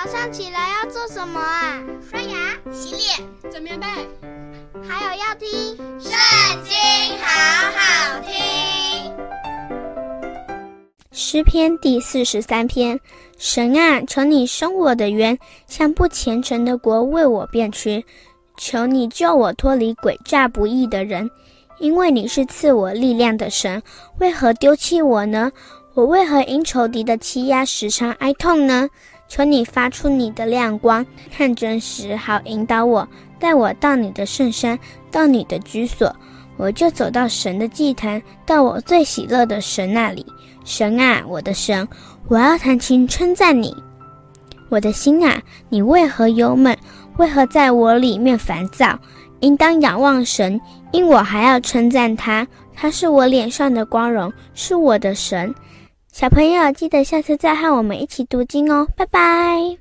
早上起来要做什么啊？刷牙、洗脸、整棉被，还有要听《圣经》，好好听。诗篇第四十三篇：神啊，求你伸我的冤，向不虔诚的国为我辩屈。求你救我脱离诡诈不义的人，因为你是赐我力量的神。为何丢弃我呢？我为何因仇敌的欺压时常哀痛呢？求你发出你的亮光，看真实，好引导我，带我到你的圣山，到你的居所，我就走到神的祭坛，到我最喜乐的神那里。神啊，我的神，我要弹琴称赞你。我的心啊，你为何忧闷？为何在我里面烦躁？应当仰望神，因我还要称赞他。他是我脸上的光荣，是我的神。小朋友，记得下次再和我们一起读经哦，拜拜。